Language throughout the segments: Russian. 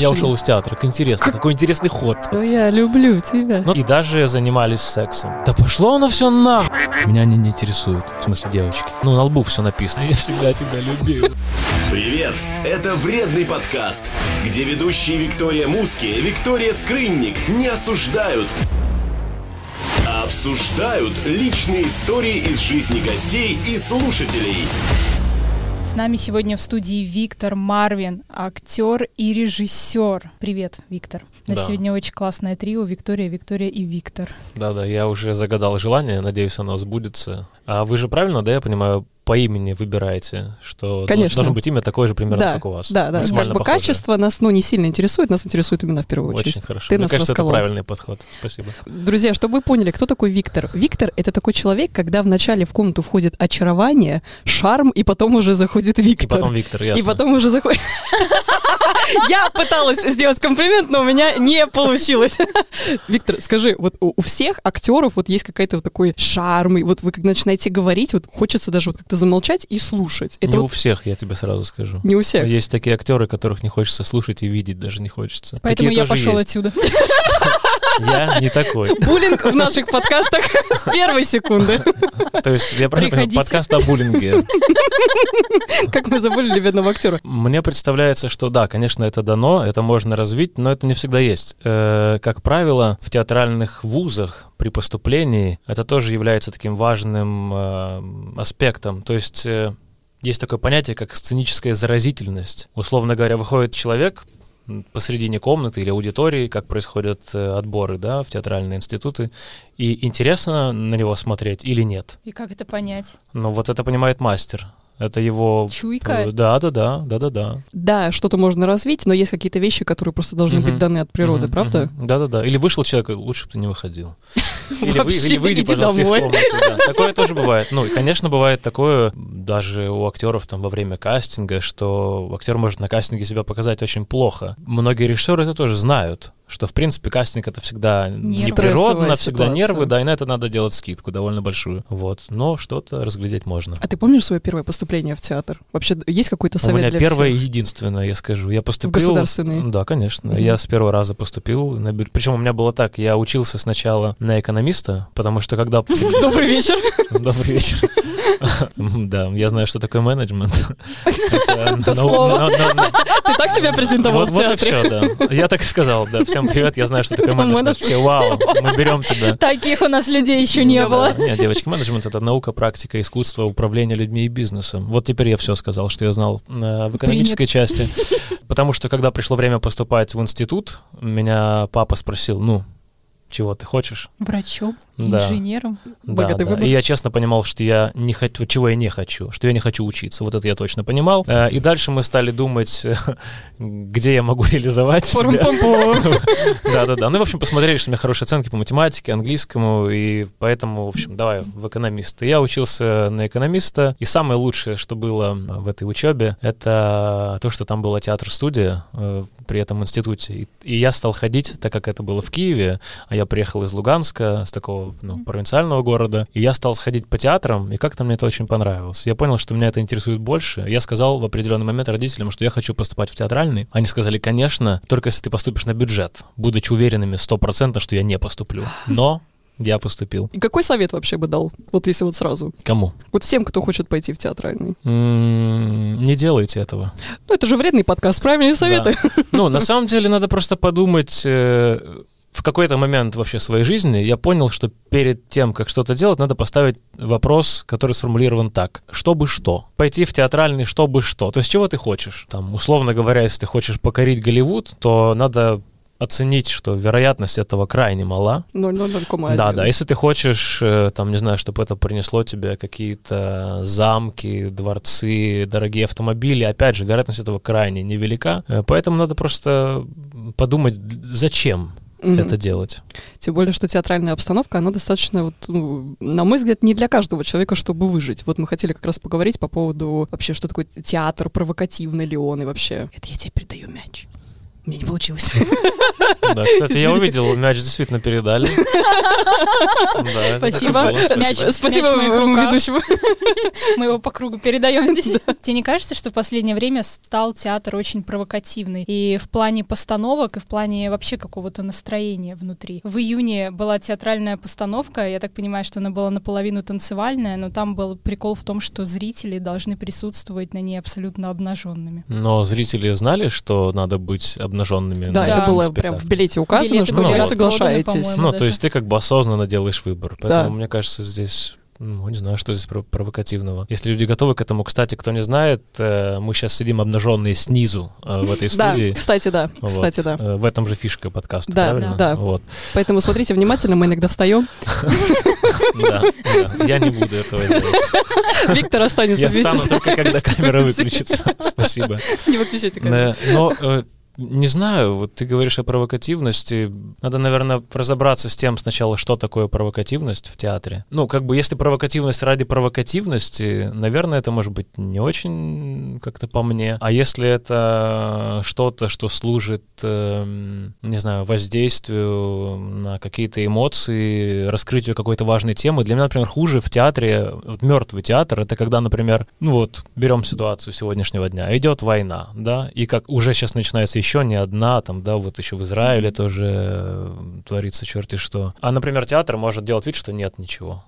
Я ушел из театра. Как интересно. Какой интересный ход. Ну я люблю тебя. Ну, и даже занимались сексом. Да пошло оно все на. Меня они не интересуют. В смысле, девочки. Ну, на лбу все написано. Я всегда тебя любил. Привет! Это «Вредный подкаст», где ведущие Виктория Муски и Виктория Скрынник не осуждают, а обсуждают личные истории из жизни гостей и слушателей. С нами сегодня в студии Виктор Марвин, актер и режиссер. Привет, Виктор. У нас Да. сегодня очень классное трио Виктория, Виктория и Виктор. Да-да, я уже загадал желание. Надеюсь, оно сбудется. А вы же правильно, да, я понимаю, по имени выбираете, что Конечно. должно быть имя такое же примерно, да, как у вас. да, да. Как бы качество нас, ну, не сильно интересует, нас интересует именно в первую очередь. Очень хорошо. Ты Мне нас кажется, расколол. это правильный подход. Спасибо. Друзья, чтобы вы поняли, кто такой Виктор. Виктор — это такой человек, когда вначале в комнату входит очарование, шарм, и потом уже заходит И Виктор. потом Виктор, ясно. И потом уже заходит... Я пыталась сделать комплимент, но у меня не получилось. Виктор, скажи, вот у всех актеров вот есть какая-то вот такой шарм, и вот вы когда начинаете говорить, вот хочется даже вот как-то замолчать и слушать. Это Не у вот всех, я тебе сразу скажу. не у всех. Есть такие актеры, которых не хочется слушать и видеть даже не хочется. Поэтому Такие я пошел есть. отсюда. Я не такой. Буллинг в наших подкастах с первой секунды. То есть я правильно подкаст о буллинге. Как мы забыли бедного актера. Мне представляется, что да, конечно, это дано, это можно развить, но это не всегда есть. Э, Как правило, в театральных вузах при поступлении это тоже является таким важным э, аспектом. То есть э, есть такое понятие, как сценическая заразительность. Условно говоря, выходит человек посредине комнаты или аудитории, как происходят э, отборы да, в театральные институты, и интересно на него смотреть или нет. И как это понять? Ну вот это понимает мастер. Это его... Чуйка? Да, да, да, да, да, да. Да, что-то можно развить, но есть какие-то вещи, которые просто должны Мгм. быть даны от природы, Мгм, правда? мгм. Да-да-да. Или вышел человек, лучше бы ты не выходил. Или, вы, или выйди, пожалуйста, домой. из комнаты. да. Такое тоже бывает. Ну, и, конечно, бывает такое даже у актеров там во время кастинга, что актер может на кастинге себя показать очень плохо. Многие режиссеры это тоже знают что, в принципе, кастинг это всегда Нервы. неприродно, всегда ситуация. нервы, да, и на это надо делать скидку довольно большую. Вот, но что-то разглядеть можно. А ты помнишь свое первое поступление в театр? Вообще есть какой-то У совет меня для первое и всех? единственное, я скажу. Я поступил... государственный? Да, конечно. Мгм. Я с первого раза поступил. на Причем у меня было так, я учился сначала на экономиста, потому что когда... Добрый вечер. Добрый вечер. Да, я знаю, что такое менеджмент. Это слово. Ты так себя презентовал Вот в вот и театре? все, да. Я так и сказал, да. Всем привет, я знаю, что такое менеджмент. Все, вау, мы берем тебя. Таких у нас людей еще не было. Нет, девочки, менеджмент это наука, практика, искусство управления людьми и бизнесом. Вот теперь я все сказал, что я знал э, в экономической части. Потому что когда пришло время поступать в институт, меня папа спросил, ну, чего ты хочешь? Врачом. Инженером. Да, Богатый да. выбор. И я честно понимал, что я не хочу, чего я не хочу, что я не хочу учиться. Вот это я точно понимал. Э, И дальше мы стали думать, где я могу реализовать себя. Да-да-да. Ну, в общем, посмотрели, что у меня хорошие оценки по математике, английскому, и поэтому, в общем, давай в экономиста. Я учился на экономиста, и самое лучшее, что было в этой учебе, это то, что там была театр-студия э, при этом институте. И я стал ходить, так как это было в Киеве, а я приехал из Луганска, с такого ну, провинциального города, и я стал сходить по театрам, и как-то мне это очень понравилось. Я понял, что меня это интересует больше. Я сказал в определенный момент родителям, что я хочу поступать в театральный. Они сказали, конечно, только если ты поступишь на бюджет, будучи уверенными 100%, что я не поступлю. Но я поступил. И какой совет вообще бы дал? Вот если вот сразу. Кому? Вот всем, кто хочет пойти в театральный. М, Не делайте этого. Ну, это же вредный подкаст, правильные советы. Ну, на самом деле, надо просто подумать, э, в какой-то момент вообще своей жизни я понял, что перед тем, как что-то делать, надо поставить вопрос, который сформулирован так. Чтобы что? Пойти в театральный чтобы что? То есть чего ты хочешь? Там, условно говоря, если ты хочешь покорить Голливуд, то надо оценить, что вероятность этого крайне мала. 0,0,1. Да, да. Если ты хочешь, э, там, не знаю, чтобы это принесло тебе какие-то замки, дворцы, дорогие автомобили, опять же, вероятность этого крайне невелика. Э, Поэтому надо просто подумать, зачем Мгм. это делать. Тем более, что театральная обстановка, она достаточно, вот, ну, на мой взгляд, не для каждого человека, чтобы выжить. Вот мы хотели как раз поговорить по поводу вообще, что такое театр, провокативный ли он и вообще. Это я тебе передаю мяч. Мне не получилось. Да, кстати, я увидел, мяч действительно передали. Да, Спасибо. Мяч- Спасибо мяч моему ведущему. Мы его по кругу передаем здесь. Тебе не кажется, что в последнее время стал театр очень провокативный? И в плане постановок, и в плане вообще какого-то настроения внутри. В июне была театральная постановка, я так понимаю, что она была наполовину танцевальная, но там был прикол в том, что зрители должны присутствовать на ней абсолютно обнаженными. Но зрители знали, что надо быть обнаженными. Да, это было прям в билете указано, что вы соглашаетесь. Ну, то есть ты как бы осознанно делаешь выбор. Поэтому, Да. мне кажется, здесь ну, не знаю, что здесь про- провокативного. Если люди готовы к этому, кстати, кто не знает, э, мы сейчас сидим обнаженные снизу э, в этой Да, студии. кстати, да. Вот. Кстати, да. Э, В этом же фишка подкаста, Да, правильно? да. Вот. Поэтому смотрите внимательно, мы иногда встаем. Да, да. Я не буду этого делать. Виктор останется Я вместе встану с только, когда камера выключится. Спасибо. Не выключайте камеру. Но не знаю, вот ты говоришь о провокативности. Надо, наверное, разобраться с тем сначала, что такое провокативность в театре. Ну, как бы, если провокативность ради провокативности, наверное, это может быть не очень как-то по мне. А если это что-то, что служит, эм, не знаю, воздействию на какие-то эмоции, раскрытию какой-то важной темы, для меня, например, хуже в театре, вот мертвый театр, это когда, например, ну вот, берем ситуацию сегодняшнего дня, идет война, да, и как уже сейчас начинается еще не одна, там, да, вот еще в Израиле тоже э, творится черти что. А, например, театр может делать вид, что нет ничего.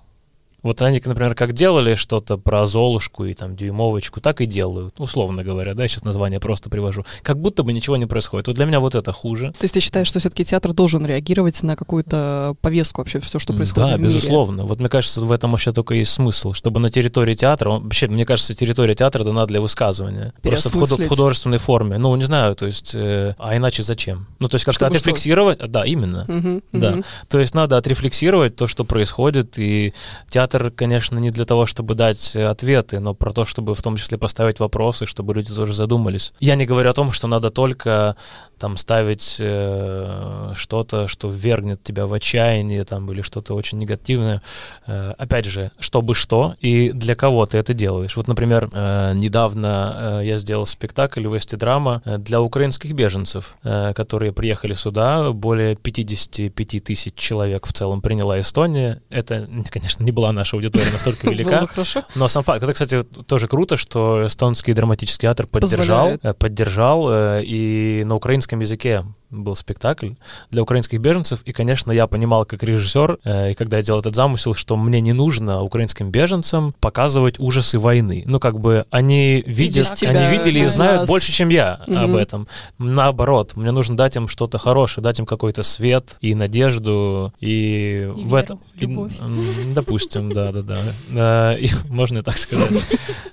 Вот они, например, как делали что-то про Золушку и там Дюймовочку, так и делают, условно говоря, да, я сейчас название просто привожу. Как будто бы ничего не происходит. Вот для меня вот это хуже. То есть ты считаешь, что все-таки театр должен реагировать на какую-то повестку вообще, все, что происходит да, в мире? безусловно. Вот мне кажется, в этом вообще только есть смысл, чтобы на территории театра, вообще, мне кажется, территория театра дана для высказывания. Просто в, худо- в художественной форме. Ну, не знаю, то есть, э, а иначе зачем? Ну, то есть как-то Чтобы что? отрефлексировать, а, да, именно. Мгм, Да. мгм. То есть надо отрефлексировать то, что происходит, и театр, конечно, не для того, чтобы дать э, ответы, но про то, чтобы в том числе поставить вопросы, чтобы люди тоже задумались. Я не говорю о том, что надо только там ставить э, что-то, что ввергнет тебя в отчаяние, там, или что-то очень негативное. Э, опять же, чтобы что и для кого ты это делаешь. Вот, например, э, недавно э, я сделал спектакль в драма для украинских беженцев, э, которые приехали сюда. Более 55 тысяч человек в целом приняла Эстония. Это, конечно, не была наша аудитория настолько велика. Но сам факт, это, кстати, тоже круто, что эстонский драматический театр поддержал, э, поддержал, э, и на украинском языке был спектакль для украинских беженцев, и, конечно, я понимал как режиссер, э, и когда я делал этот замысел, что мне не нужно украинским беженцам показывать ужасы войны. Ну, как бы они видят, тебя, они видели и да, знают нас. больше, чем я об Мгм. этом. Наоборот, мне нужно дать им что-то хорошее, дать им какой-то свет и надежду, и, И в этом... веру, любовь. и, допустим, да-да-да. Э, и Можно и так сказать. Ну,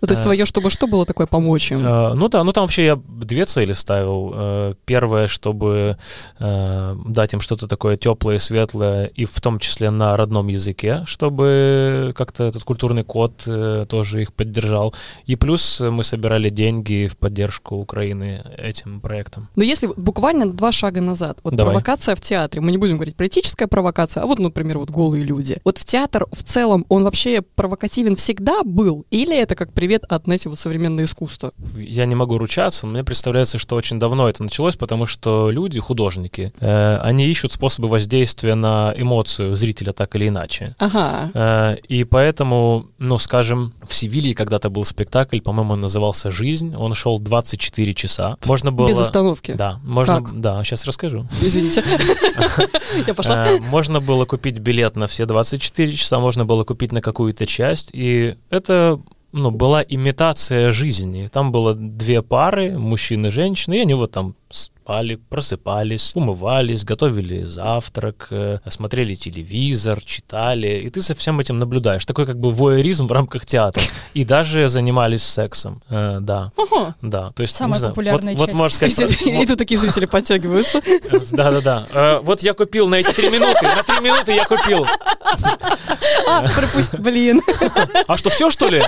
то есть Э, твое чтобы что было такое помочь им? Э, Ну да, ну там вообще я две цели ставил. Э, Первое, чтобы э, дать им что-то такое теплое, светлое, и в том числе на родном языке, чтобы как-то этот культурный код э, тоже их поддержал. И плюс мы собирали деньги в поддержку Украины этим проектом. Но если буквально два шага назад, вот Давай. провокация в театре, мы не будем говорить политическая провокация, а вот, например, вот голые люди. Вот в театр в целом, он вообще провокативен всегда был? Или это как привет от, знаете, вот современное искусство? Я не могу ручаться, но мне представляется, что очень давно это началось, потому что люди, художники, э, они ищут способы воздействия на эмоцию зрителя так или иначе. Ага. Э, И поэтому, ну, скажем, в Севилье когда-то был спектакль, по-моему, он назывался «Жизнь». Он шел 24 часа. Можно было... Без остановки. Да, можно... Как? Да, сейчас расскажу. Извините. Я пошла. Э, Можно было купить билет на все 24 часа, можно было купить на какую-то часть, и это ну, была имитация жизни. Там было две пары, мужчина и женщина, и они вот там спали, просыпались, умывались, готовили завтрак, э, смотрели телевизор, читали, и ты за всем этим наблюдаешь. Такой как бы воеризм в рамках театра. И даже занимались сексом. Э, Да, Ага. да. То есть, Самая не знаю, популярная вот, вот часть. можно сказать... И тут такие зрители подтягиваются. Да, да, да. Э, Вот я купил на эти три минуты. На три минуты я купил. А, пропусти, блин. А что, все что ли?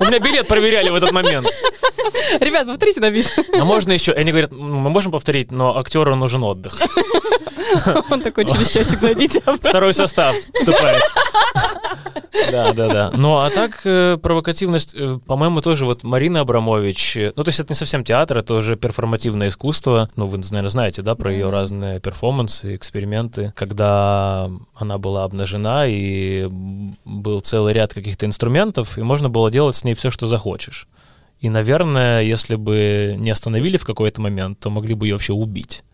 У меня билет проверяли в этот момент. Ребят, повторите на бис. А можно еще? Они говорят, «М, мы можем повторить, но актеру нужен отдых. Он такой, через часик зайдите. Второй состав вступает. Да, да, да. Ну, а так, э, провокативность, э, по-моему, тоже вот Марина Абрамович, э, ну, то есть это не совсем театр, это уже перформативное искусство. Ну, вы, наверное, знаете, да, про ее разные перформансы, эксперименты, когда она была обнажена, и был целый ряд каких-то инструментов, и можно было делать с ней все, что захочешь. И, наверное, если бы не остановили в какой-то момент, то могли бы ее вообще убить.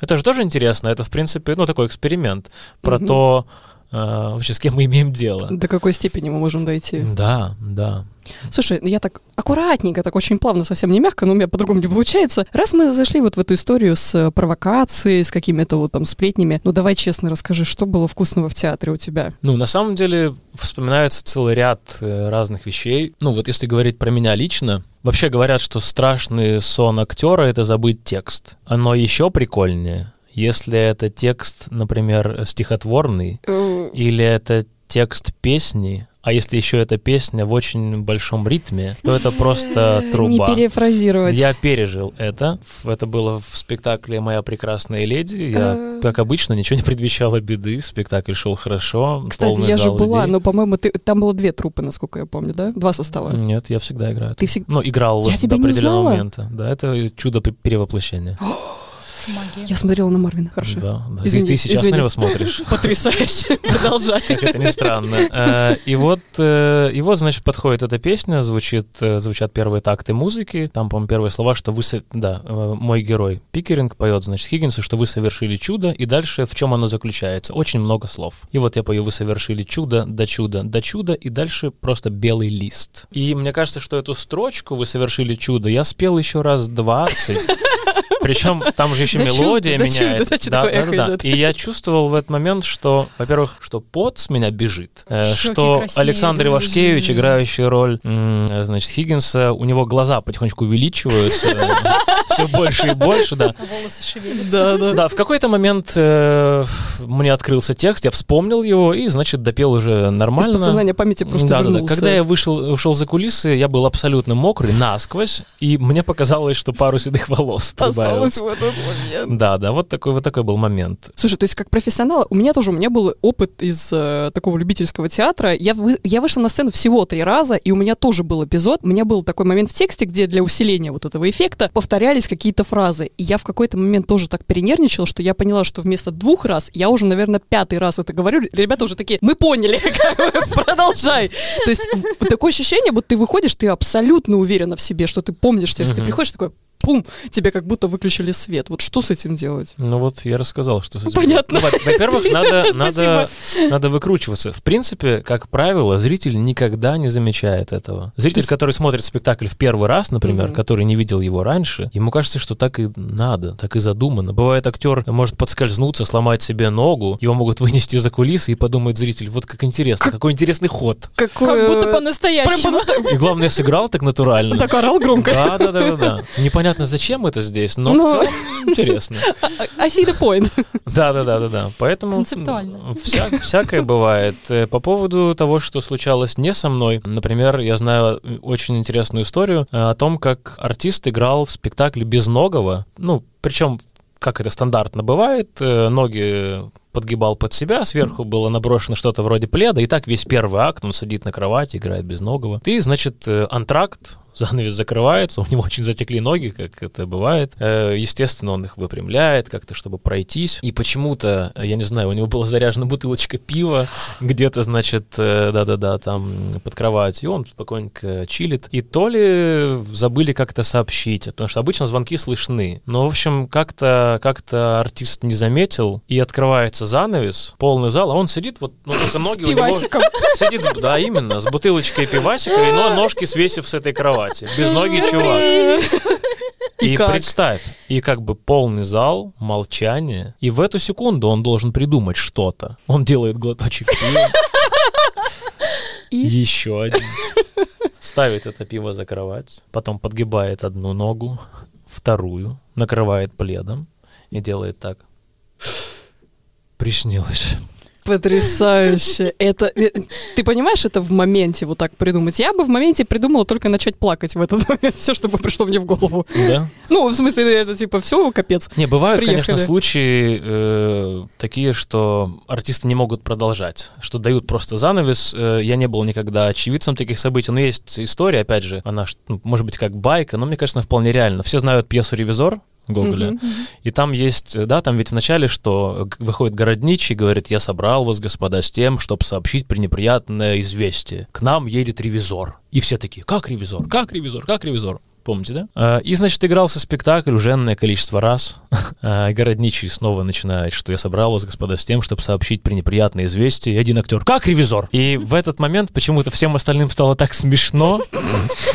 Это же тоже интересно. Это, в принципе, ну, такой эксперимент про Мгм. то, вообще, с кем мы имеем дело. До какой степени мы можем дойти? Да, да. Слушай, я так аккуратненько, так очень плавно, совсем не мягко, но у меня по-другому не получается. Раз мы зашли вот в эту историю с э, провокацией, с какими-то вот там сплетнями, ну давай честно расскажи, что было вкусного в театре у тебя? Ну, на самом деле, вспоминается целый ряд э, разных вещей. Ну, вот если говорить про меня лично, вообще говорят, что страшный сон актера — это забыть текст. Оно еще прикольнее, если это текст, например, стихотворный, или это текст песни, а если еще эта песня в очень большом ритме, то это просто Не труба. перефразировать. Я пережил это. Это было в спектакле «Моя прекрасная леди». Я, как обычно, ничего не предвещало беды. Спектакль шел хорошо. Кстати, я же была, людей. но, по-моему, ты, там было две трупы, насколько я помню, да? Два состава. Нет, я всегда играю. Ты всег- Ну, играл Я до тебя не определенного момента. Да, это чудо пе- перевоплощения. Я смотрела на Марвина, хорошо. Да, да. Извини, ты сейчас извини. на него смотришь. Потрясающе. Продолжай. Как это ни странно. Э, И вот, э, и вот, значит, подходит эта песня, звучит, э, звучат первые такты музыки. Там, по-моему, первые слова, что вы... со- Да, мой герой Пикеринг поет, значит, Хиггинсу, что вы совершили чудо, и дальше в чем оно заключается? Очень много слов. И вот я пою, вы совершили чудо, до чуда, до чуда, и дальше просто белый лист. И мне кажется, что эту строчку вы совершили чудо, я спел еще раз 20. Причем там же еще мелодия меняется. Да, да, да, да. И я чувствовал в этот момент, что, во-первых, что пот с меня бежит, э, что. Александр Ивашкевич, играющий роль, э, значит, Хиггинса, у него глаза потихонечку увеличиваются, все больше и больше, да. Волосы шевелятся. Да, да. Да, в какой-то момент э, мне открылся текст, я вспомнил его и, значит, допел уже Из нормально. подсознания памяти просто да, да, да. вернулся. Когда я вышел, ушел за кулисы, я был абсолютно мокрый, насквозь, и мне показалось, что пару седых волос Осталось прибавилось. в этот момент. Да, да, вот такой вот такой был момент. Слушай, то есть как профессионал, у меня тоже, у меня был опыт из э, такого любительского театра. Я, вы- я вышла на сцену всего три раза, и у меня тоже был эпизод. У меня был такой момент в тексте, где для усиления вот этого эффекта повторялись какие-то фразы. И я в какой-то момент тоже так перенервничала, что я поняла, что вместо двух раз я уже, наверное, пятый раз это говорю. Ребята уже такие, мы поняли, продолжай. То есть такое ощущение, вот ты выходишь, ты абсолютно уверена в себе, что ты помнишь текст. Ты приходишь такой, пум, тебе как будто выключили свет. Вот что с этим делать? Ну вот я рассказал, что с этим Понятно. делать. Ну, во- Во-первых, надо, надо, надо выкручиваться. В принципе, как правило, зритель никогда не замечает этого. Зритель, есть- который смотрит спектакль в первый раз, например, Мгм. который не видел его раньше, ему кажется, что так и надо, так и задумано. Бывает, актер может подскользнуться, сломать себе ногу, его могут вынести за кулисы, и подумает зритель, вот как интересно, какой интересный ход. Какое... Как будто Прям по-настоящему. по-настоящему. И главное, сыграл так натурально. Так орал громко. Да, да, да, да, да. Непонятно, зачем это здесь, но Но- в целом интересно. I see the point. Да, да, да, да, да. Поэтому вся- всякое бывает. Э, По поводу того, что случалось не со мной, например, я знаю очень интересную историю э, о том, как артист играл в спектакле безногого. Ну, причем, как это стандартно бывает, э, ноги подгибал под себя, сверху было наброшено что-то вроде пледа, и так весь первый акт он сидит на кровати, играет безногого. Ты, значит, антракт, занавес закрывается, у него очень затекли ноги, как это бывает. Э, Естественно, он их выпрямляет как-то, чтобы пройтись. И почему-то, я не знаю, у него была заряжена бутылочка пива где-то, значит, э, да-да-да, там под кроватью. И он спокойненько чилит. И то ли забыли как-то сообщить, потому что обычно звонки слышны. Но, в общем, как-то как артист не заметил, и открывается занавес, полный зал, а он сидит вот, ну, ноги у него... пивасиком. Сидит, с- да, именно, с бутылочкой пивасика, и но ножки свесив с этой кровати. Без ноги чувак. И И, как? представь, и как бы полный зал, молчание, и в эту секунду он должен придумать что-то. Он делает глоточек пива, И? еще один, ставит это пиво за кровать, потом подгибает одну ногу, вторую, накрывает пледом и делает так. Приснилось. Потрясающе. Это, э, ты понимаешь, это в моменте вот так придумать. Я бы в моменте придумала только начать плакать в этот момент. Все, что бы пришло мне в голову. Да? Ну, в смысле, это типа все, капец. Не, бывают, Приехали. конечно, случаи э, такие, что артисты не могут продолжать, что дают просто занавес. Э, я не был никогда очевидцем таких событий, но есть история, опять же, она, ну, может быть, как байка, но мне кажется, вполне реально. Все знают пьесу «Ревизор», Гоголя. Мгм. И там есть, э, да, там ведь вначале, что г- выходит городничий и говорит, я собрал вас, господа, с тем, чтобы сообщить пренеприятное известие. К нам едет ревизор. И все такие, как ревизор, как ревизор, как ревизор. Помните, да? А, И, значит, игрался спектакль уже энное количество раз. А, Городничий снова начинает, что я собрал вас, господа, с тем, чтобы сообщить пренеприятное известие. И один актер, как ревизор? И в этот момент почему-то всем остальным стало так смешно.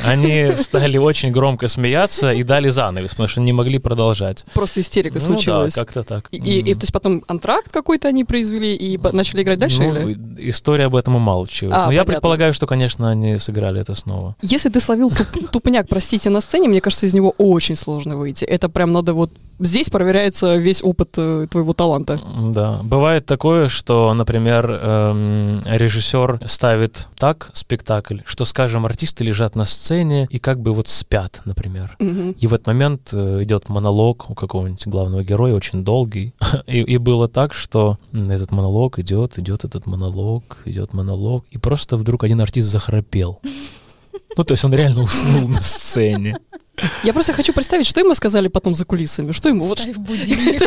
Они стали очень громко смеяться и дали занавес, потому что не могли продолжать. Просто истерика Ну случилась. да, как-то так. И, и- и, то есть потом антракт какой-то они произвели и начали играть дальше? Ну, или? история об этом умалчивает. А, Но я понятно. предполагаю, что, конечно, они сыграли это снова. Если ты словил туп- тупняк, простите, на сцене, мне кажется, из него очень сложно выйти. Это прям надо вот... Здесь проверяется весь опыт э, твоего таланта. Да. Бывает такое, что, например, эм, режиссер ставит так спектакль, что, скажем, артисты лежат на сцене и как бы вот спят, например. Мгм. И в этот момент э, идет монолог у какого-нибудь главного героя, очень долгий. И, и было так, что этот монолог идет, идет этот монолог, идет монолог, и просто вдруг один артист захрапел. Ну, то есть он реально уснул на сцене. Я просто хочу представить, что ему сказали потом за кулисами. Что ему? Вот, Ставь будильник.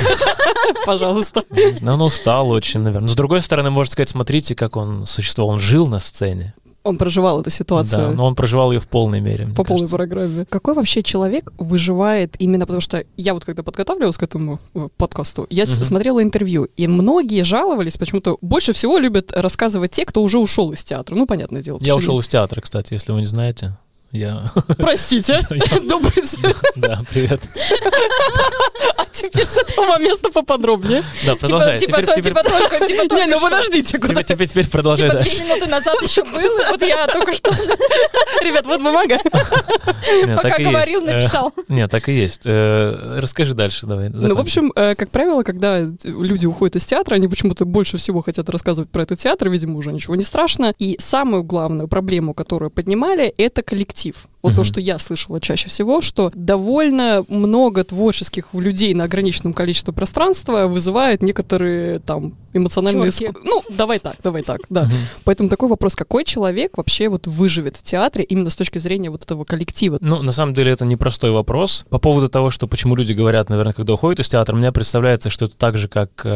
пожалуйста. Знаю, он устал очень, наверное. Но с другой стороны, можно сказать, смотрите, как он существовал. Он жил на сцене. Он проживал эту Да, ситуацию. но он проживал ее в полной мере. По полной кажется. программе. Какой вообще человек выживает именно потому что я вот когда подготавливалась к этому э, подкасту, я Мгм. смотрела интервью, и многие жаловались, почему-то больше всего любят рассказывать те, кто уже ушел из театра. Ну, понятное дело. Я ушел из театра, кстати, если вы не знаете. Я... Простите, добрый день. Да, привет. Теперь с этого места поподробнее. Да, Типа, продолжай. типа, теперь- типа только, типа Не, ну подождите? Теперь, теперь, продолжай Типа дальше. три минуты назад еще был, и вот я только что Ребят, вот бумага. Пока говорил, Э, написал. Нет, так и есть. Э, Расскажи дальше, давай. Ну, в общем, э, как правило, когда люди уходят из театра, они почему-то больше всего хотят рассказывать про этот театр, видимо, уже ничего не страшно. И самую главную проблему, которую поднимали, это коллектив. Вот то, Мгм. что я слышала чаще всего, что довольно много творческих людей на ограниченном количестве пространства вызывает некоторые там эмоциональные... Ск- Ну, давай так, давай так, да. Мгм. Поэтому такой вопрос, какой человек вообще вот выживет в театре именно с точки зрения вот этого коллектива? Ну, на самом деле, это непростой вопрос. По поводу того, что почему люди говорят, наверное, когда уходят из театра, мне представляется, что это так же, как э,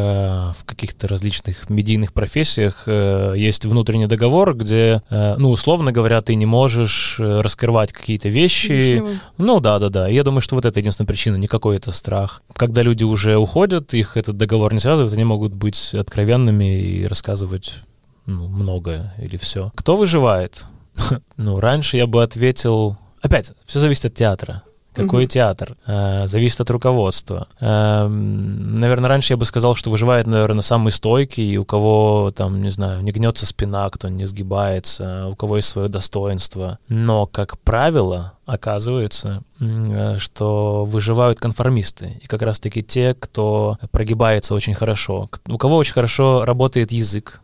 в каких-то различных медийных профессиях э, есть внутренний договор, где, э, ну, условно говоря, ты не можешь э, раскрывать какие-то вещи. Лишнего. Ну, да, да, да. Я думаю, что вот это единственная причина, не какой это страх. Когда люди уже уходят, их этот договор не связывает, они могут быть откровенными и рассказывать ну, многое или все. Кто выживает? Ну, раньше я бы ответил... Опять, все зависит от театра. Какой Мгм. театр? Э, зависит от руководства. Эм, наверное, раньше я бы сказал, что выживает, наверное, самый стойкий, у кого там, не знаю, не гнется спина, кто не сгибается, у кого есть свое достоинство. Но, как правило, оказывается, э, что выживают конформисты. И как раз-таки те, кто прогибается очень хорошо. У кого очень хорошо работает язык.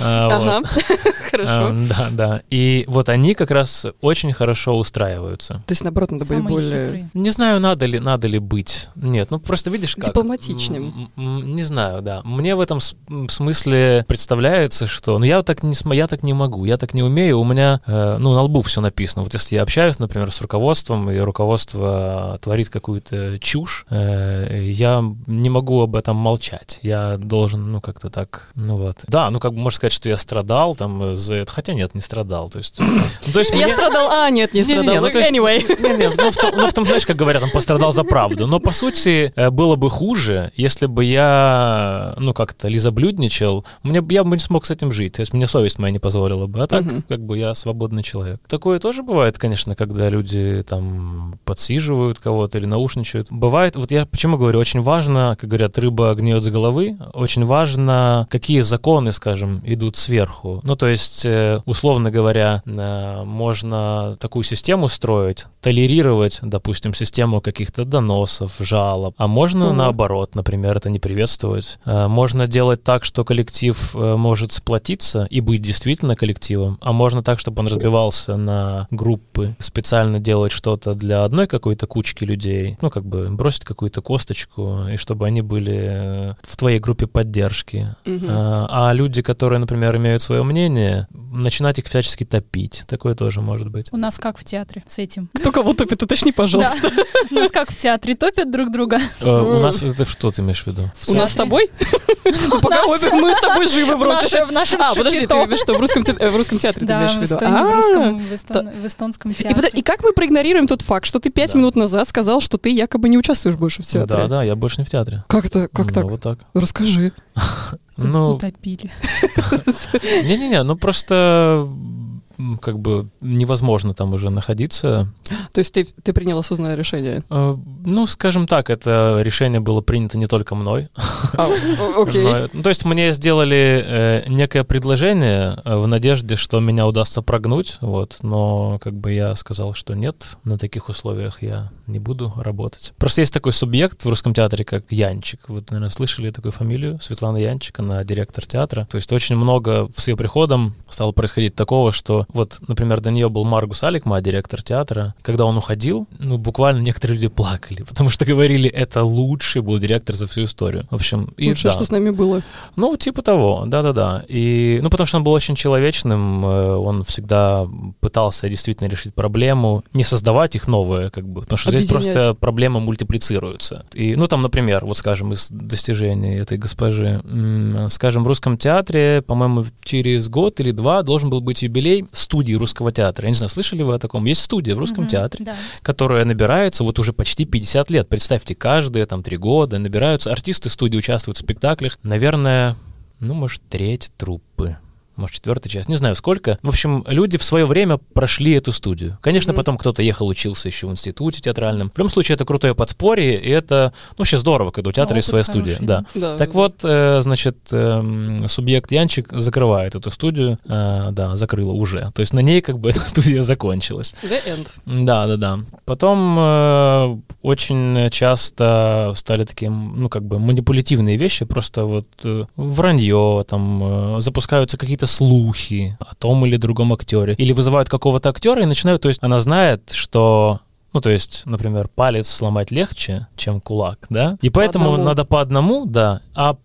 А. Ага, хорошо. Эм, Да, да. И вот они как раз очень хорошо устраиваются. То есть, наоборот, надо быть более... Не знаю, надо ли, надо ли быть. Нет, ну просто видишь как. Дипломатичным. Не знаю, да. Мне в этом смысле представляется, что... Ну я так не, я так не могу, я так не умею. У меня, э, ну, на лбу все написано. Вот если я общаюсь, например, с руководством, и руководство творит какую-то чушь, э, я не могу об этом молчать. Я должен, ну, как-то так, ну вот. Да, ну, как бы можно сказать, что я страдал там э, за это. Хотя нет, не страдал. То есть... ну, то есть Я мне- страдал, а, нет, не страдал. ну, то есть- Anyway. не, не, ну, в том, ну, в том, знаешь, как говорят, он пострадал за правду. Но, по сути, э, было бы хуже, если бы я, ну, как-то лизоблюдничал. Мне, я бы не смог с этим жить. То есть мне совесть моя не позволила бы. А так, Мгм. как бы я свободный человек. Такое тоже бывает, конечно, когда люди там подсиживают кого-то или наушничают. Бывает, вот я почему говорю, очень важно, как говорят, рыба гниет с головы, очень важно, какие законы, скажем, идут сверху. Ну, то есть, э, условно говоря, э, можно такую систему строить, толерировать, допустим, систему каких-то доносов, жалоб, а можно Мгм. наоборот, например, это не приветствовать. Э, Можно делать так, что коллектив может сплотиться и быть действительно коллективом, а можно так, чтобы он разбивался на группы, специально делать что-то для одной какой-то кучки людей, ну, как бы бросить какую-то косточку, и чтобы они были в твоей группе поддержки. Мгм. А а люди, которые, например, имеют свое мнение, начинать их всячески топить. Такое тоже может быть. У нас как в театре с этим? Кто кого топит, уточни, пожалуйста. У нас как в театре топят друг друга? Э, У нас это что ты имеешь в виду? У нас с тобой? Пока мы с тобой живы вроде. в нашем А, подожди, ты имеешь что, в русском те- э, в русском театре ты Да, имеешь в виду? Эстонии, в эстонском театре. и как мы проигнорируем тот факт, что ты пять Да. минут назад сказал, что ты якобы не участвуешь больше в театре? Да, да, я больше не в театре. Как это? Как Ну, так? Вот так. Расскажи. Ну, Утопили. не-не-не, ну просто как бы невозможно там уже находиться. То есть ты, ты принял осознанное решение? Э, Ну, скажем так, это решение было принято не только мной. А, окей. Но, ну, то есть мне сделали э, некое предложение э, в надежде, что меня удастся прогнуть, вот, но как бы я сказал, что нет, на таких условиях я не буду работать. Просто есть такой субъект в русском театре, как Янчик. Вот, наверное, слышали такую фамилию? Светлана Янчик, она директор театра. То есть очень много с ее приходом стало происходить такого, что вот, например, до нее был Маргус Аликма, директор театра. Когда он уходил, ну, буквально некоторые люди плакали, потому что говорили, это лучший был директор за всю историю. В общем, и Лучшее, да. что с нами было. Ну, типа того, да-да-да. И, ну, потому что он был очень человечным, э, он всегда пытался действительно решить проблему, не создавать их новые, как бы, потому что здесь просто проблемы мультиплицируются. И, ну, там, например, вот, скажем, из достижений этой госпожи, скажем, в русском театре, по-моему, через год или два должен был быть юбилей студии русского театра. Я не знаю, слышали вы о таком? Есть студия в русском Мгм, театре, да. которая набирается вот уже почти 50 лет. Представьте, каждые там три года набираются, артисты студии участвуют в спектаклях. Наверное, ну, может, треть труппы. Может, четвертая часть, не знаю сколько. В общем, люди в свое время прошли эту студию. Конечно, Мгм. потом кто-то ехал, учился еще в институте театральном. В любом случае, это крутое подспорье, и это, ну, вообще здорово, когда у театра есть своя Опыт студия. хороший, Да. Да. Так вот, э, значит, эм, субъект Янчик закрывает эту студию, э, да, закрыла уже. То есть на ней как бы эта студия закончилась. The end. Да, да, да. Потом э, очень часто стали таким, ну, как бы манипулятивные вещи, просто вот э, вранье, там, э, запускаются какие-то слухи о том или другом актере, или вызывают какого-то актера и начинают, то есть она знает, что ну, то есть, например, палец сломать легче, чем кулак, да? И поэтому одному. надо по одному, да. А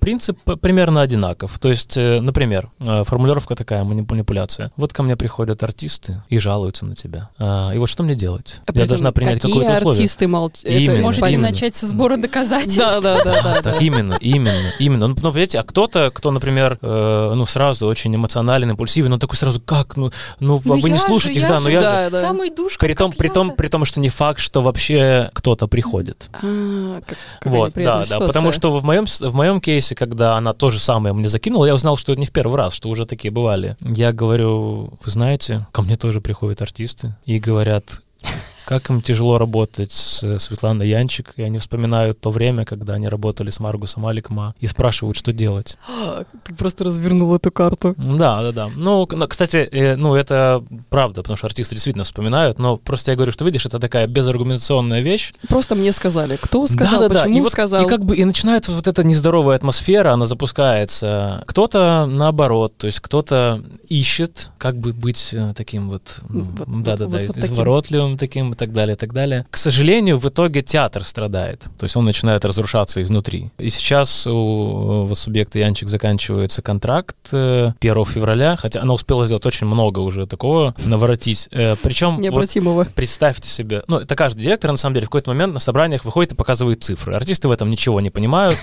принцип примерно одинаков. То есть, э, например, э, формулировка такая, манипу- манипуляция. Вот ко мне приходят артисты и жалуются на тебя. А, и вот что мне делать? А Я этом должна принять какие какое-то условие. артисты молчат? Именно, Можете именно. начать со сбора доказательств. Да, да, да, да. Так именно, именно, именно. Ну, ну, понимаете, а кто-то, кто, например, э, ну, сразу очень эмоционален, импульсивен, он такой сразу, как, ну, ну, Ну вы не слушаете их, да, но я же... Да, да. Самый душка, При том, при, том, при том, что не факт, что вообще кто-то приходит. А, Вот, да, да, потому что в моем, в моем кейсе, когда она то же самое мне закинула, я узнал, что это не в первый раз, что уже такие бывали. Я говорю, вы знаете, ко мне тоже приходят артисты и говорят, как им тяжело работать с Светланой Янчик, и они вспоминают то время, когда они работали с Маргусом Аликма, и спрашивают, что делать. Ты просто развернул эту карту. Да, да, да. Ну, ну, кстати, э, ну, это правда, потому что артисты действительно вспоминают, но просто я говорю, что, видишь, это такая безаргументационная вещь, Просто мне сказали. Кто сказал, да, да, да. почему и вот, сказал. И как бы и начинается вот эта нездоровая атмосфера, она запускается. Кто-то наоборот, то есть кто-то ищет, как бы быть э, таким вот, ну, Вот- да-да-да, вот- вот изворотливым таким и так далее, и так далее. К сожалению, в итоге театр страдает, то есть он начинает разрушаться изнутри. И сейчас у, вот субъекта Янчик заканчивается контракт э, 1 февраля, хотя она успела сделать очень много уже такого, наворотить. Э, Причем вот Необратимого. Представьте себе, ну, это каждый директор, на самом деле, в какой-то момент на собраниях выходит и показывает цифры. Артисты в этом ничего не понимают.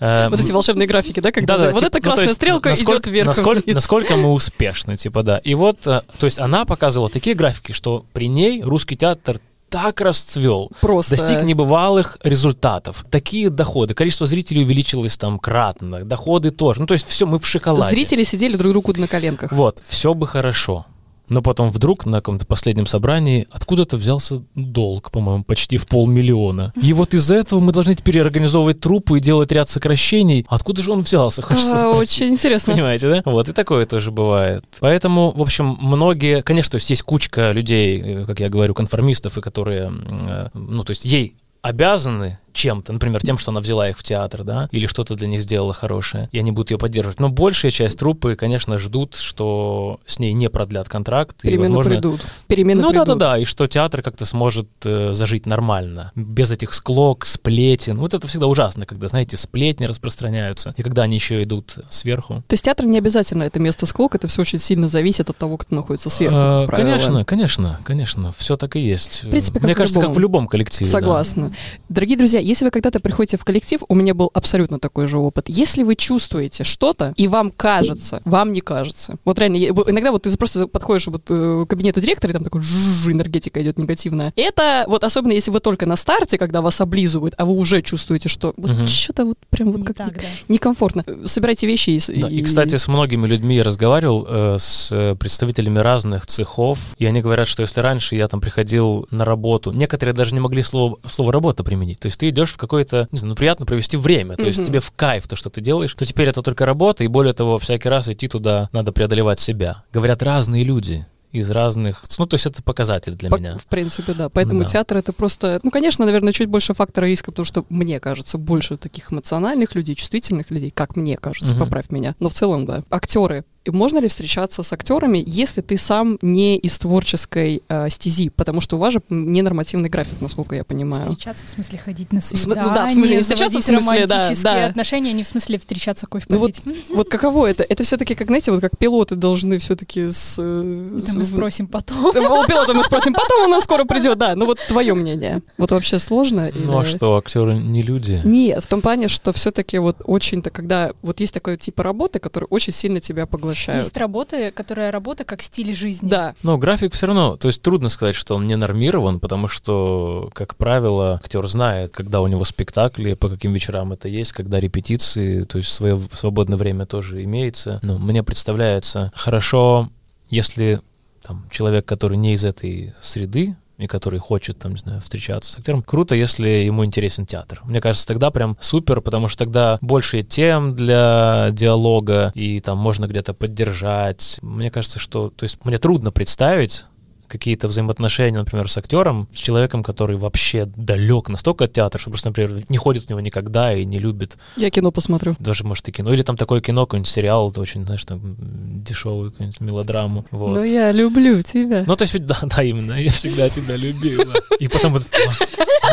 Э, Вот эти волшебные графики, да? Когда вот типа, эта ну, красная есть стрелка идет вверх насколько, вниз. насколько мы успешны, типа, да. И вот, э, то есть она показывала такие графики, что при ней русский театр так расцвел, Просто. достиг небывалых результатов. Такие доходы, количество зрителей увеличилось там кратно, доходы тоже. Ну, то есть все, мы в шоколаде. Зрители сидели друг другу на коленках. Вот, все бы хорошо. Но потом вдруг на каком-то последнем собрании откуда-то взялся долг, по-моему, почти в полмиллиона. И вот из-за этого мы должны теперь организовывать трупы и делать ряд сокращений. Откуда же он взялся, хочется А. Очень интересно. Понимаете, да? Вот, и такое тоже бывает. Поэтому, в общем, многие, конечно, то есть есть кучка людей, э, как я говорю, конформистов, и которые, э, ну, то есть ей обязаны чем-то, например, тем, что она взяла их в театр, да, или что-то для них сделала хорошее, и они будут ее поддерживать. Но большая часть труппы, конечно, ждут, что с ней не продлят контракт. и, Перемены возможно, придут. Перемены ну да, придут. да, да, и что театр как-то сможет э, зажить нормально, без этих склок, сплетен. Вот это всегда ужасно, когда, знаете, сплетни распространяются, и когда они еще идут сверху. То есть театр не обязательно это место склок, это все очень сильно зависит от того, кто находится сверху. А. Конечно, конечно, конечно, все так и есть. В принципе, как Мне в кажется, любом. как в любом коллективе. да. Согласна. Дорогие друзья, если вы когда-то приходите в коллектив, у меня был абсолютно такой же опыт. Если вы чувствуете что-то, и вам кажется, вам не кажется. Вот реально, иногда вот ты просто подходишь вот, э, к кабинету директора, и там такой жужж, энергетика идет негативная. Это вот особенно если вы только на старте, когда вас облизывают, а вы уже чувствуете, что вот Мгм. что-то вот прям вот Не как так, да. некомфортно. Собирайте вещи и... Да, и, кстати, с многими людьми я разговаривал, э, с э, представителями разных цехов, и они говорят, что если раньше я там приходил на работу, некоторые даже не могли слово, слово «работа» применить. То есть ты идешь в какое-то, не знаю, ну, приятно провести время, то есть Мгм. тебе в кайф то, что ты делаешь, то теперь это только работа, и более того, всякий раз идти туда надо преодолевать себя. Говорят разные люди из разных... Ну, то есть это показатель для По- меня. В принципе, да. Поэтому Да. театр это просто, ну, конечно, наверное, чуть больше фактора риска, потому что мне кажется, больше таких эмоциональных людей, чувствительных людей, как мне кажется, Мгм. поправь меня. Но в целом, да. Актеры. Можно ли встречаться с актерами, если ты сам не из творческой э, стези? Потому что у вас же ненормативный график, насколько я понимаю. Встречаться, в смысле ходить на свидание, ну да, в смысле, не встречаться, в смысле, да, да. отношения, не в смысле встречаться кофе Ну вот, попить. вот каково это? Это все-таки, как, знаете, вот как пилоты должны все-таки с... э, Да с- мы спросим потом. Да, У пилота мы спросим, потом он нас скоро придет, да. Ну вот твое мнение. Вот вообще сложно? Ну а или- что, актеры не люди? Нет, в том плане, что все-таки вот очень-то, когда вот есть такой типа работы, которые очень сильно тебя поглощают. Есть работы, которая работа как стиль жизни. Да. Но график все равно, то есть трудно сказать, что он не нормирован, потому что, как правило, актер знает, когда у него спектакли, по каким вечерам это есть, когда репетиции, то есть свое свободное время тоже имеется. Но мне представляется хорошо, если там, человек, который не из этой среды, и который хочет, там, не знаю, встречаться с актером, круто, если ему интересен театр. Мне кажется, тогда прям супер, потому что тогда больше тем для диалога, и там можно где-то поддержать. Мне кажется, что, то есть мне трудно представить какие-то взаимоотношения, например, с актером, с человеком, который вообще далек настолько от театра, что просто, например, не ходит в него никогда и не любит Я кино посмотрю. даже, может, и кино. Или там такое кино, какой-нибудь сериал, это очень, знаешь, там дешевую какую-нибудь мелодраму. Вот. Но я люблю тебя. Ну, то есть, ведь, да, да, именно, я всегда тебя любила. И потом вот,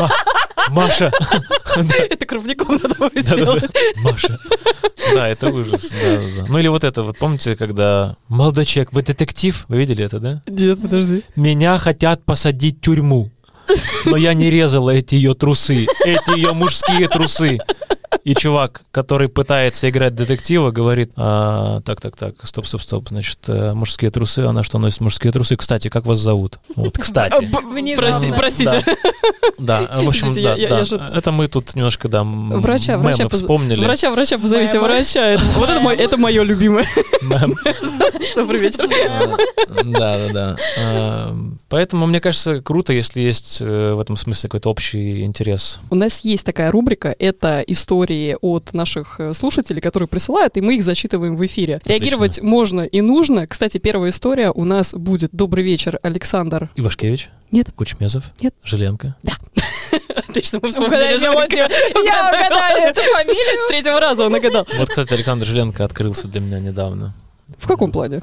«Ма- Ма- Маша, Это крупником надо сделать. Маша. Да, это ужас. Ну или вот это, вот помните, когда молодой человек, вы детектив, вы видели это, да? Нет, подожди. Меня хотят посадить в тюрьму, но я не резала эти ее трусы, эти ее мужские трусы. И чувак, который пытается играть детектива, говорит, «А, так, так, так, стоп, стоп, стоп, значит, э, мужские трусы, она что носит мужские трусы? Кстати, как вас зовут? Вот, кстати. Прости, простите. Да, в общем, да, я- да. я же- Это мы тут немножко, да, Врача, врача, вспомнили. Врача, врача, позовите врача. Это- Вот это мой- это мое любимое. Добрый вечер. Да, да, да. Поэтому, мне кажется, круто, если есть э, в этом смысле какой-то общий интерес. У нас есть такая рубрика, это истории от наших э, слушателей, которые присылают, и мы их зачитываем в эфире. Реагировать можно и нужно. Кстати, первая история у нас будет «Добрый вечер, Александр». Ивашкевич? Нет. Кучмезов? Нет. Жиленко? Отлично, мы вспомнили. Жорика. Я угадаю эту фамилию. С третьего раза он угадал. Вот, кстати, Александр Жиленко открылся для меня недавно. В каком плане?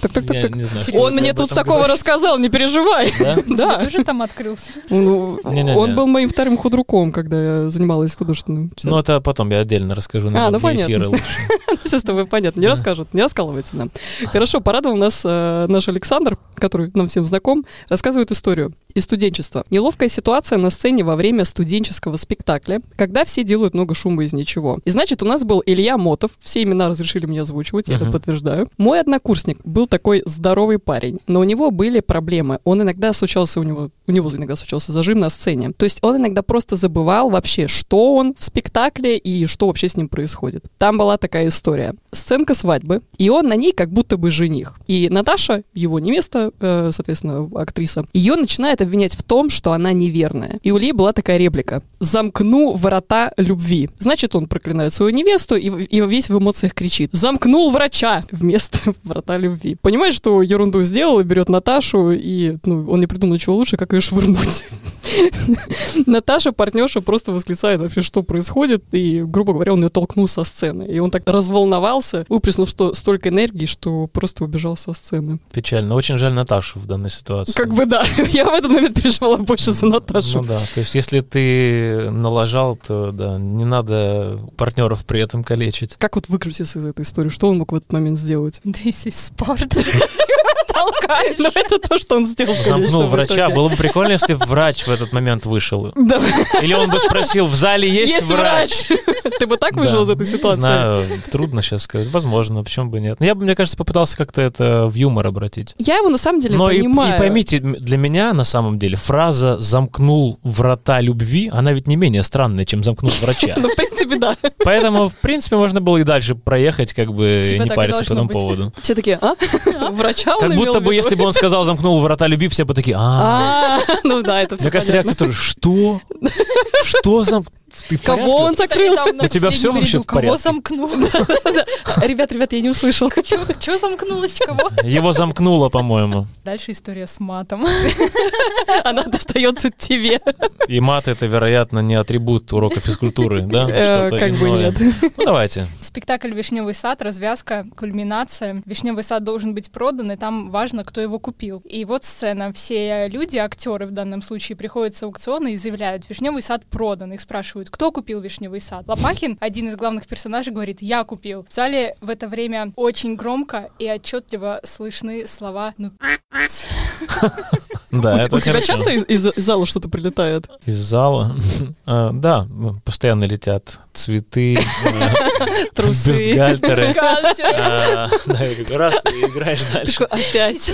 Так, так, так, Я так. не знаю, что Он мне тут такого говорите. рассказал, не переживай. Да? Тебе Да. тоже там открылся? Ну. Он был моим вторым худруком, когда я занималась художественным Ну, это потом я отдельно расскажу на А, ну, понятно. лучше. Все с тобой понятно, не расскажут, не раскалывается нам. Хорошо, порадовал нас э, наш Александр, который нам всем знаком, рассказывает историю. Из студенчества. Неловкая ситуация на сцене во время студенческого спектакля, когда все делают много шума из ничего. И значит, у нас был Илья Мотов, все имена разрешили мне озвучивать, я это Мгм. подтверждаю. Мой однокурсник был такой здоровый парень, но у него были проблемы. Он иногда случался у него, у него иногда случался зажим на сцене. То есть он иногда просто забывал вообще, что он в спектакле и что вообще с ним происходит. Там была такая история. Сценка свадьбы, и он на ней как будто бы жених. И Наташа, его невеста, э, соответственно, актриса, ее начинает обвинять в том, что она неверная. И у Ильи была такая реплика. «Замкну врата любви». Значит, он проклинает свою невесту и, и весь в эмоциях кричит. «Замкнул врача» вместо врата любви. Понимаешь, что ерунду сделал и берет Наташу, и ну, он не придумал ничего лучше, как ее швырнуть. Наташа, партнерша, просто восклицает вообще, что происходит, и, грубо говоря, он ее толкнул со сцены. И он так разволновался, выплеснул что, столько энергии, что просто убежал со сцены. Печально. Очень жаль Наташу в данной ситуации. Как бы да, я в этот момент переживала больше за Наташу. Ну да, то есть если ты налажал, то да, не надо партнеров при этом калечить. Как вот выкрутиться из этой истории? Что он мог в этот момент сделать? This is Sparta. Толкаешь. Ну, это то, что он сделал, Замкнул врача. Было бы прикольно, если врач в этот момент вышел. Или он бы спросил, в зале есть, врач? Ты бы так выжил из этой ситуации? знаю, трудно сейчас сказать. Возможно, почему бы нет. Но я бы, мне кажется, попытался как-то это в юмор обратить. Я его на самом деле Но и, и понимаю. поймите, для меня на самом деле фраза «замкнул врата любви», она ведь не менее странная, чем «замкнул врача». Ну, в принципе, да. Поэтому, в принципе, можно было и дальше проехать, как бы Типа не париться по этому поводу. Все такие, а? Врача он имел будто бы, если бы он сказал «замкнул врата любви», все бы такие «а А, ну да, это все Мне кажется, реакция тоже «что? Что за... Ты в Кого порядке?» он закрыл? У тебя последнем вообще в порядке? Кого замкнул? Ребят, ребят, я не услышал. Чего замкнулось? Кого? Его замкнуло, по-моему. Дальше история с матом. Она достается тебе. И мат — это, вероятно, не атрибут урока физкультуры, да? Э, Как бы нет. Ну, давайте. Спектакль «Вишневый сад», развязка, кульминация. «Вишневый сад» должен быть продан, и там важно, кто его купил. И вот сцена. Все люди, актеры в данном случае, приходят с аукциона и заявляют, «Вишневый сад продан». Их спрашивают, кто купил «Вишневый сад». Лопахин, один из главных персонажей, говорит, «Я купил». В зале в это время очень громко и отчетливо слышны слова «ну Да, У это у тебя хорошо. часто из из из зала что-то прилетает? Из зала? А, Да, постоянно летят цветы, э, Трусы. бюстгальтеры. бюстгальтер». А, Да, раз и играешь дальше. Опять.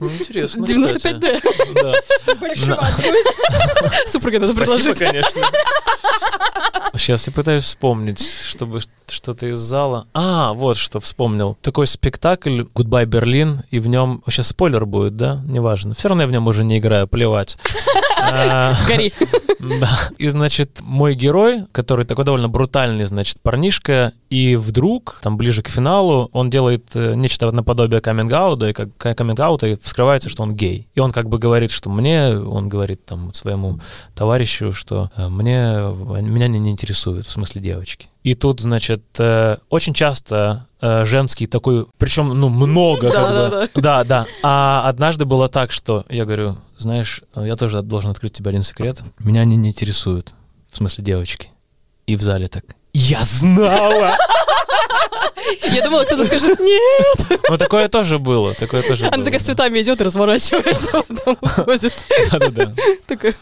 Ну, интересно, 95D. кстати. Да. Большеват Супруга надо Спасибо, предложить. конечно. Сейчас я пытаюсь вспомнить, чтобы что-то из зала. А, вот что вспомнил. Такой спектакль «Goodbye, Берлин», и в нем... Сейчас спойлер будет, да? Неважно. Все равно я в нем уже не играю, плевать. А, Гори. Да. И, значит, мой герой, который такой довольно брутальный, значит, парнишка, и вдруг, там, ближе к финалу, он делает э, нечто наподобие каминг-аута, и как каминг-аута, и вскрывается, что он гей. И он как бы говорит, что мне, он говорит там своему товарищу, что э, мне, меня не, не интересует, в смысле девочки. И тут, значит, э, очень часто э, женский такой, причем, ну, много, как Да, бы. да, Да, да. А однажды было так, что я говорю, знаешь, я тоже должен открыть тебе один секрет. Меня они не интересуют. В смысле девочки. И в зале так. Я знала! Я думала, кто-то скажет нет. Ну, такое тоже было. Такое тоже Она такая с цветами идет разворачивается, потом уходит. Да-да-да.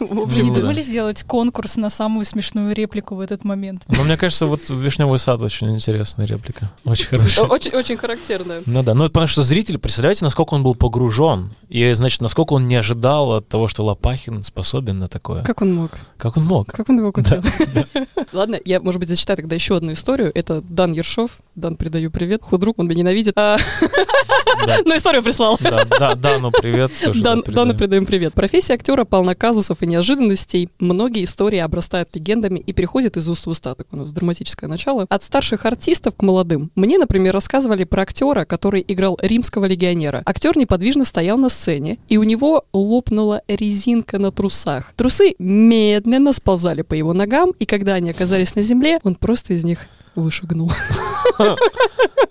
Вы не Ну думали сделать конкурс на самую смешную реплику в этот момент? Но мне кажется, вот «Вишневый сад» очень интересная реплика. Очень хорошая. очень, очень характерная. Ну да, ну потому что зритель, представляете, насколько он был погружен, и, значит, насколько он не ожидал от того, что Лопахин способен на такое. Как он мог? Как он мог? Как он его Да, купил? Ладно, я, может быть, зачитаю тогда еще одну историю. Это Дан Ершов. Дан, передаю привет. Худрук, он меня ненавидит. А, да, Ну, историю прислал. да, да, да, ну привет. Дан. Дану передаем привет. Профессия актера полна казусов и неожиданностей. Многие истории обрастают легендами и переходят из уст в уста. Так у нас драматическое начало. От старших артистов к молодым. Мне, например, рассказывали про актера, который играл римского легионера. Актер неподвижно стоял на сцене, и у него лопнула резинка на трусах. Трусы медленно сползали по его ногам, и когда они оказались на земле, он просто из них вышагнул.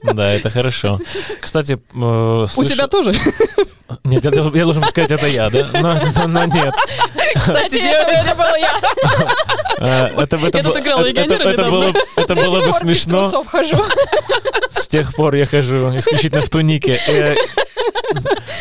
Да, это хорошо. Кстати, э, У тебя тоже? Нет, я, дол- я должен сказать, это я, да? Но, но- но нет. Кстати, это, это был я. Э, Это, это, Я тут бы- играла это- это- это было, это было бы смешно. хожу. С тех пор я хожу исключительно в тунике. Э,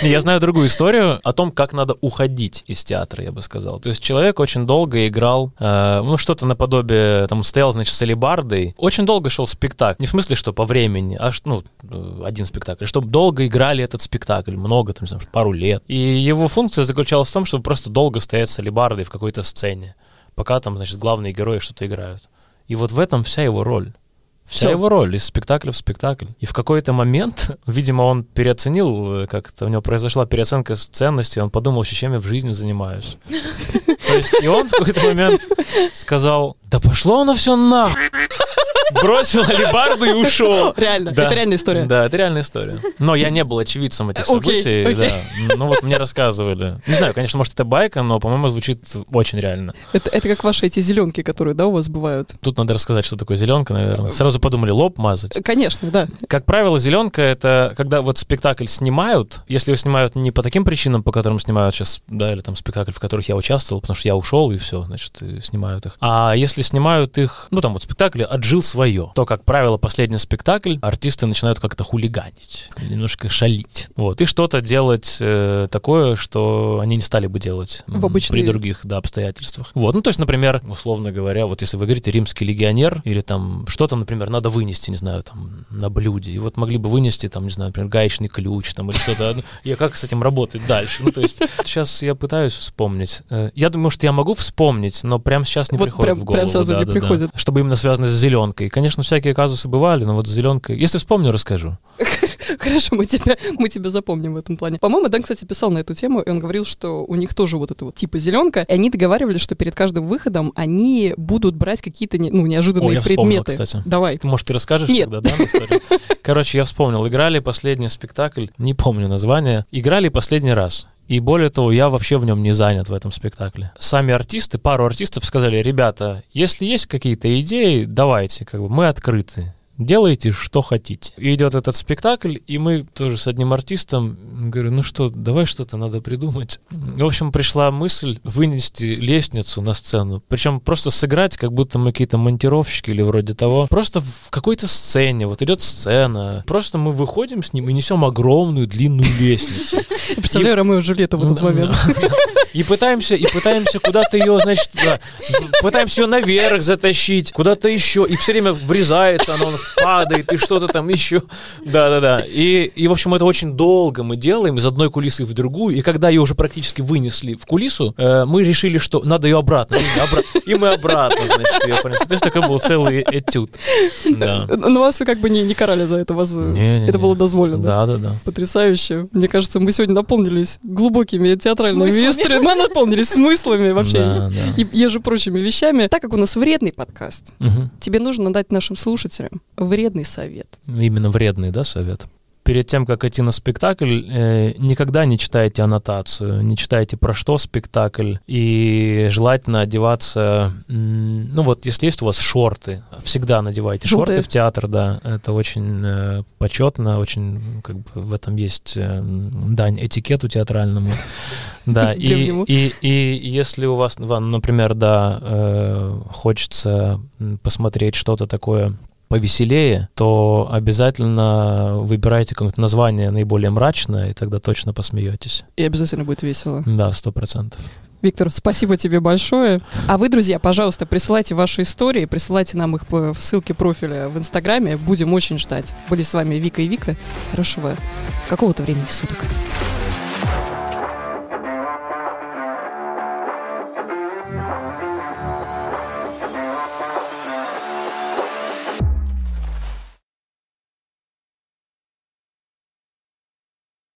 Я знаю другую историю о том, как надо уходить из театра, я бы сказал. То есть человек очень долго играл, ну, что-то наподобие, там, стоял, значит, с алибардой. Очень долго шел спектакль. Не в смысле, что по времени, а, ну, э, один спектакль. Чтобы долго играли этот спектакль, много, там, пару лет. И его функция заключалась в том, чтобы просто долго стоять с алибардой в какой-то сцене, пока там, значит, главные герои что-то играют. И вот в этом вся его роль. Вся его роль из спектакля в спектакль. И в какой-то момент, видимо, он переоценил, э, как-то у него произошла переоценка с ценностей, он подумал, чем я в жизни занимаюсь. То есть, и он в какой-то момент сказал, да пошло оно все нахуй. Бросил алибарду и ушел. Реально, Да. это реальная история. Да, это реальная история. Но я не был очевидцем этих событий. окей. да. Ну вот мне рассказывали. Не знаю, конечно, может это байка, но, по-моему, звучит очень реально. Это, это как ваши эти зеленки, которые, да, у вас бывают? Тут надо рассказать, что такое зеленка, наверное. Сразу подумали, лоб мазать. Конечно, да. Как правило, зеленка это когда вот спектакль снимают, если его снимают не по таким причинам, по которым снимают сейчас, да, или там спектакль, в которых я участвовал, потому что я ушел и все, значит, и снимают их. А если снимают их, ну там вот спектакль отжил свое, то, как правило, последний спектакль, артисты начинают как-то хулиганить, немножко шалить. Вот, и что-то делать э, такое, что они не стали бы делать В обычные- при других да, обстоятельствах. Вот, ну то есть, например, условно говоря, вот если вы говорите римский легионер, или там что-то, например, надо вынести, не знаю, там на блюде, и вот могли бы вынести, там, не знаю, например, гаечный ключ, там, или что-то. Ну, Я как с этим работать дальше? Ну, то есть, сейчас я пытаюсь вспомнить. Э, Я думаю, что я могу вспомнить, но прямо сейчас не Вот приходит прям- в голову. прям сразу не приходит. Чтобы именно связано с зеленкой. Конечно, всякие казусы бывали, но вот с зеленкой... Если вспомню, расскажу. Хорошо, мы тебя, мы тебя запомним в этом плане. По-моему, Дан, кстати, писал на эту тему, и он говорил, что у них тоже вот это вот типа зеленка, и они договаривались, что перед каждым выходом они будут брать какие-то не- ну, неожиданные О, я вспомнил, предметы. кстати. Давай. Ты, может, ты расскажешь Нет. тогда, да? Короче, я вспомнил. Играли последний спектакль, не помню название. Играли последний раз. И более того, я вообще в нем не занят в этом спектакле. Сами артисты, пару артистов сказали, ребята, если есть какие-то идеи, давайте, как бы мы открыты. Делайте, что хотите. И идет этот спектакль, и мы тоже с одним артистом говорю, ну что, давай что-то надо придумать. В общем, пришла мысль вынести лестницу на сцену. Причем просто сыграть, как будто мы какие-то монтировщики или вроде того. Просто в какой-то сцене, вот идет сцена. Просто мы выходим с ним и несем огромную длинную лестницу. Представляю Ромео и Джульетта в этот момент. И пытаемся, и пытаемся куда-то ее, значит, пытаемся ее наверх затащить, куда-то еще, и все время врезается, она у нас падает, и что-то там еще. Да-да-да. И, и, в общем, это очень долго мы делаем из одной кулисы в другую, и когда ее уже практически вынесли в кулису, э, мы решили, что надо ее обратно. И мы обра- И мы обратно, значит, ее понесли. То есть такой был целый этюд. Да. Но вас как бы не, не карали за это, вас э, Не-не-не. это было дозволено. Да-да-да. Потрясающе. Мне кажется, мы сегодня наполнились глубокими театральными историями. Мы наполнились смыслами вообще. Да, да. И еже прочими вещами. Так как у нас вредный подкаст, Мгм. тебе нужно дать нашим слушателям вредный совет. Именно вредный, да, совет? Перед тем, как идти на спектакль, э, никогда не читайте аннотацию, не читайте про что спектакль, и желательно одеваться, ну вот, если есть у вас шорты, всегда надевайте Желтые. шорты в театр, да, это очень э, почетно, очень, как бы, в этом есть э, дань этикету театральному, да, и, и, и если у вас, вам, например, да, э, хочется посмотреть что-то такое повеселее, то обязательно выбирайте какое-то название наиболее мрачное, и тогда точно посмеетесь. И обязательно будет весело. Да, сто процентов. Виктор, спасибо тебе большое. А вы, друзья, пожалуйста, присылайте ваши истории, присылайте нам их в ссылке профиля в Инстаграме. Будем очень ждать. Были с вами Вика и Вика. Хорошего какого-то времени суток.